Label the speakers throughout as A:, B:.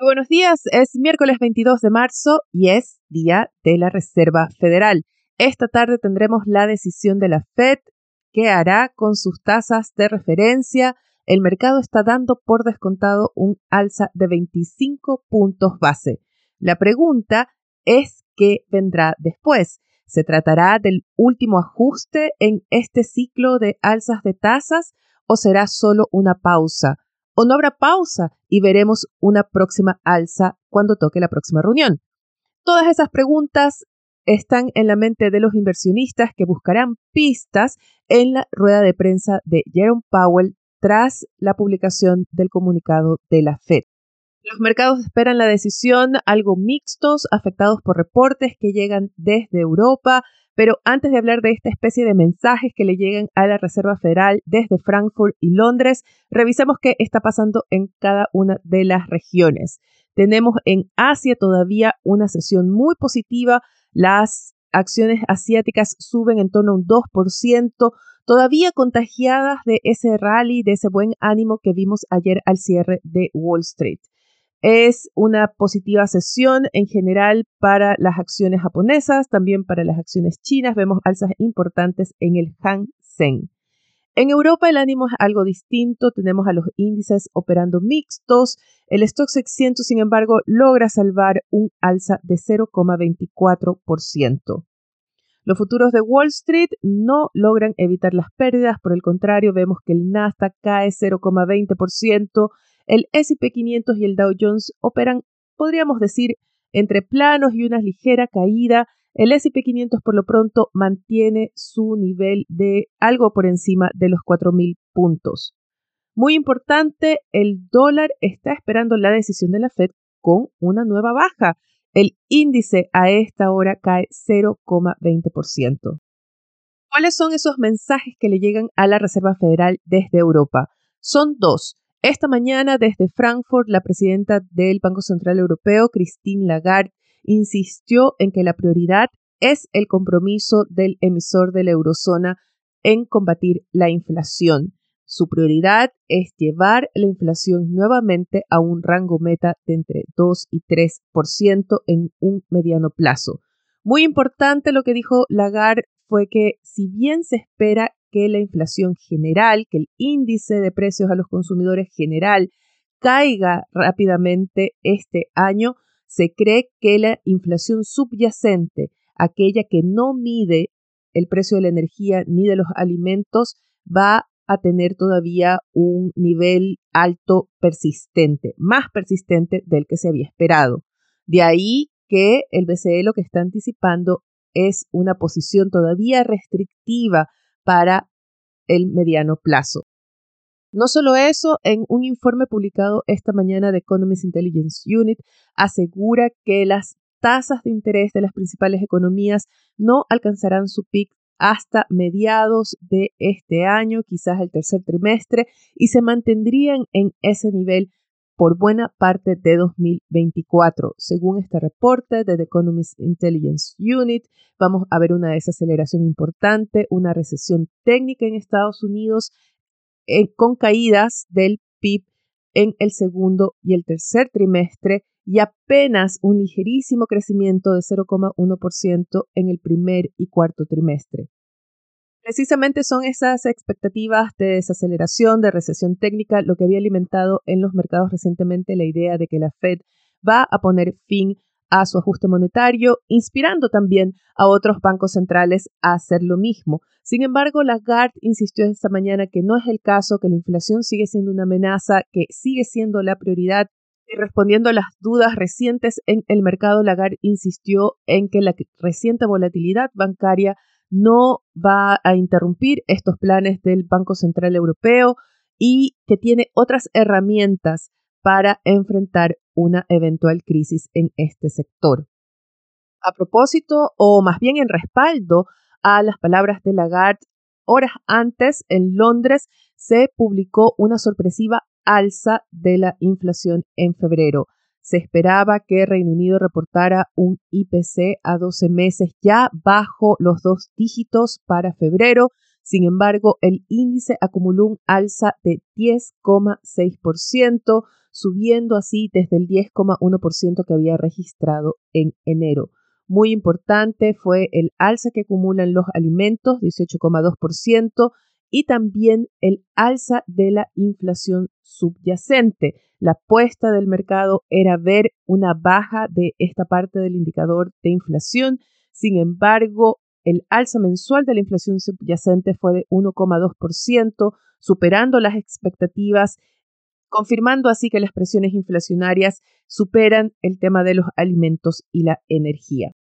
A: Buenos días, es miércoles 22 de marzo y es día de la Reserva Federal. Esta tarde tendremos la decisión de la Fed que hará con sus tasas de referencia. El mercado está dando por descontado un alza de 25 puntos base. La pregunta es qué vendrá después. ¿Se tratará del último ajuste en este ciclo de alzas de tasas o será solo una pausa? O no habrá pausa y veremos una próxima alza cuando toque la próxima reunión. Todas esas preguntas están en la mente de los inversionistas que buscarán pistas en la rueda de prensa de Jerome Powell tras la publicación del comunicado de la Fed. Los mercados esperan la decisión algo mixtos, afectados por reportes que llegan desde Europa, pero antes de hablar de esta especie de mensajes que le llegan a la Reserva Federal desde Frankfurt y Londres, revisemos qué está pasando en cada una de las regiones. Tenemos en Asia todavía una sesión muy positiva. Las acciones asiáticas suben en torno a un 2%, todavía contagiadas de ese rally, de ese buen ánimo que vimos ayer al cierre de Wall Street. Es una positiva sesión en general para las acciones japonesas, también para las acciones chinas. Vemos alzas importantes en el Hang Seng. En Europa el ánimo es algo distinto, tenemos a los índices operando mixtos. El Stock 600, sin embargo, logra salvar un alza de 0,24%. Los futuros de Wall Street no logran evitar las pérdidas, por el contrario, vemos que el Nasdaq cae 0,20%, el SP 500 y el Dow Jones operan, podríamos decir, entre planos y una ligera caída. El SP 500 por lo pronto mantiene su nivel de algo por encima de los 4.000 puntos. Muy importante, el dólar está esperando la decisión de la Fed con una nueva baja. El índice a esta hora cae 0,20%. ¿Cuáles son esos mensajes que le llegan a la Reserva Federal desde Europa? Son dos. Esta mañana, desde Frankfurt, la presidenta del Banco Central Europeo, Christine Lagarde, insistió en que la prioridad es el compromiso del emisor de la eurozona en combatir la inflación. Su prioridad es llevar la inflación nuevamente a un rango meta de entre 2 y 3% en un mediano plazo. Muy importante lo que dijo Lagarde fue que si bien se espera que la inflación general, que el índice de precios a los consumidores general caiga rápidamente este año, se cree que la inflación subyacente, aquella que no mide el precio de la energía ni de los alimentos, va a tener todavía un nivel alto persistente, más persistente del que se había esperado. De ahí que el BCE lo que está anticipando es una posición todavía restrictiva para el mediano plazo. No solo eso, en un informe publicado esta mañana de Economist Intelligence Unit, asegura que las tasas de interés de las principales economías no alcanzarán su pic hasta mediados de este año, quizás el tercer trimestre, y se mantendrían en ese nivel por buena parte de 2024. Según este reporte de The Economist Intelligence Unit, vamos a ver una desaceleración importante, una recesión técnica en Estados Unidos eh, con caídas del PIB en el segundo y el tercer trimestre y apenas un ligerísimo crecimiento de 0,1% en el primer y cuarto trimestre. Precisamente son esas expectativas de desaceleración, de recesión técnica, lo que había alimentado en los mercados recientemente la idea de que la Fed va a poner fin a su ajuste monetario, inspirando también a otros bancos centrales a hacer lo mismo. Sin embargo, Lagarde insistió esta mañana que no es el caso, que la inflación sigue siendo una amenaza, que sigue siendo la prioridad. Y respondiendo a las dudas recientes en el mercado, Lagarde insistió en que la reciente volatilidad bancaria no va a interrumpir estos planes del Banco Central Europeo y que tiene otras herramientas para enfrentar una eventual crisis en este sector. A propósito, o más bien en respaldo a las palabras de Lagarde, horas antes en Londres se publicó una sorpresiva alza de la inflación en febrero. Se esperaba que Reino Unido reportara un IPC a 12 meses ya bajo los dos dígitos para febrero. Sin embargo, el índice acumuló un alza de 10,6%, subiendo así desde el 10,1% que había registrado en enero. Muy importante fue el alza que acumulan los alimentos, 18,2%, y también el alza de la inflación subyacente. La apuesta del mercado era ver una baja de esta parte del indicador de inflación. Sin embargo, el alza mensual de la inflación subyacente fue de 1,2%, superando las expectativas, confirmando así que las presiones inflacionarias superan el tema de los alimentos y la energía.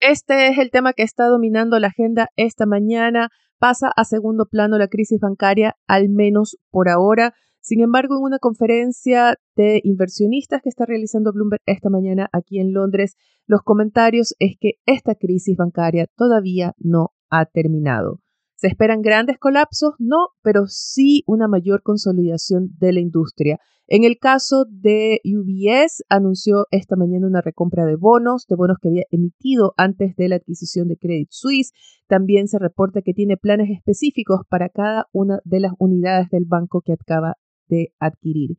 A: Este es el tema que está dominando la agenda esta mañana. Pasa a segundo plano la crisis bancaria, al menos por ahora. Sin embargo, en una conferencia de inversionistas que está realizando Bloomberg esta mañana aquí en Londres, los comentarios es que esta crisis bancaria todavía no ha terminado. ¿Se esperan grandes colapsos? No, pero sí una mayor consolidación de la industria. En el caso de UBS, anunció esta mañana una recompra de bonos, de bonos que había emitido antes de la adquisición de Credit Suisse. También se reporta que tiene planes específicos para cada una de las unidades del banco que acaba de adquirir.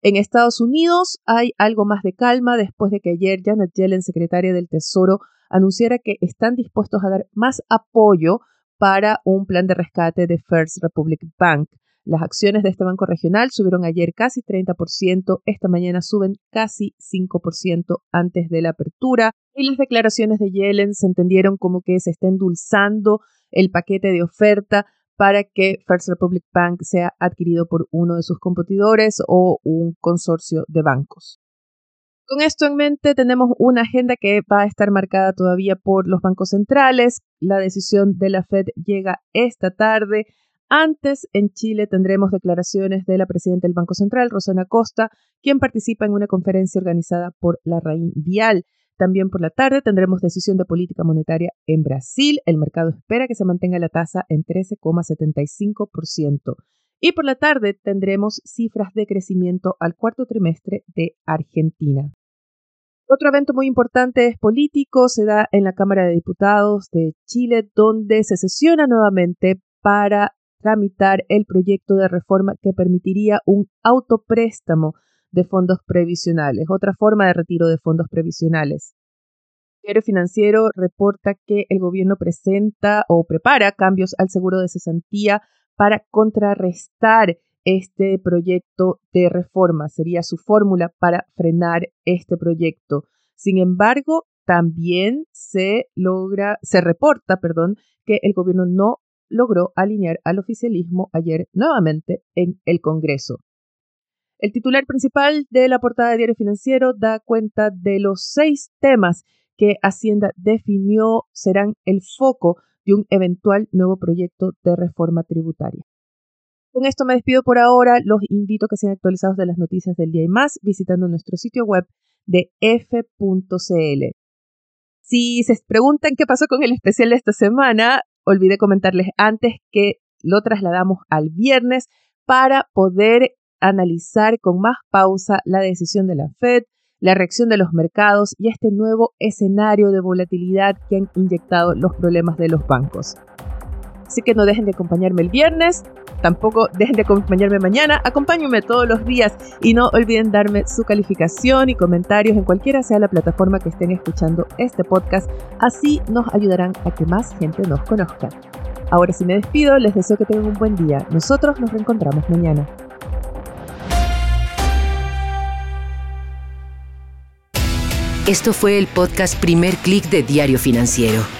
A: En Estados Unidos hay algo más de calma después de que ayer Janet Yellen, secretaria del Tesoro, anunciara que están dispuestos a dar más apoyo para un plan de rescate de First Republic Bank. Las acciones de este banco regional subieron ayer casi 30%, esta mañana suben casi 5% antes de la apertura y las declaraciones de Yellen se entendieron como que se está endulzando el paquete de oferta para que First Republic Bank sea adquirido por uno de sus competidores o un consorcio de bancos. Con esto en mente, tenemos una agenda que va a estar marcada todavía por los bancos centrales. La decisión de la Fed llega esta tarde. Antes, en Chile, tendremos declaraciones de la presidenta del Banco Central, Rosana Costa, quien participa en una conferencia organizada por la Raín Vial. También por la tarde tendremos decisión de política monetaria en Brasil. El mercado espera que se mantenga la tasa en 13,75%. Y por la tarde tendremos cifras de crecimiento al cuarto trimestre de Argentina. Otro evento muy importante es político, se da en la Cámara de Diputados de Chile, donde se sesiona nuevamente para tramitar el proyecto de reforma que permitiría un autopréstamo de fondos previsionales, otra forma de retiro de fondos previsionales. El diario financiero reporta que el gobierno presenta o prepara cambios al seguro de cesantía para contrarrestar este proyecto de reforma. Sería su fórmula para frenar este proyecto. Sin embargo, también se logra, se reporta, perdón, que el gobierno no logró alinear al oficialismo ayer nuevamente en el Congreso. El titular principal de la portada de Diario Financiero da cuenta de los seis temas que Hacienda definió serán el foco de un eventual nuevo proyecto de reforma tributaria. Con esto me despido por ahora. Los invito a que sean actualizados de las noticias del día y más visitando nuestro sitio web de f.cl. Si se preguntan qué pasó con el especial de esta semana, olvidé comentarles antes que lo trasladamos al viernes para poder analizar con más pausa la decisión de la Fed, la reacción de los mercados y este nuevo escenario de volatilidad que han inyectado los problemas de los bancos. Así que no dejen de acompañarme el viernes, tampoco dejen de acompañarme mañana, acompáñenme todos los días y no olviden darme su calificación y comentarios en cualquiera sea la plataforma que estén escuchando este podcast, así nos ayudarán a que más gente nos conozca. Ahora sí me despido, les deseo que tengan un buen día. Nosotros nos reencontramos mañana.
B: Esto fue el podcast Primer Click de Diario Financiero.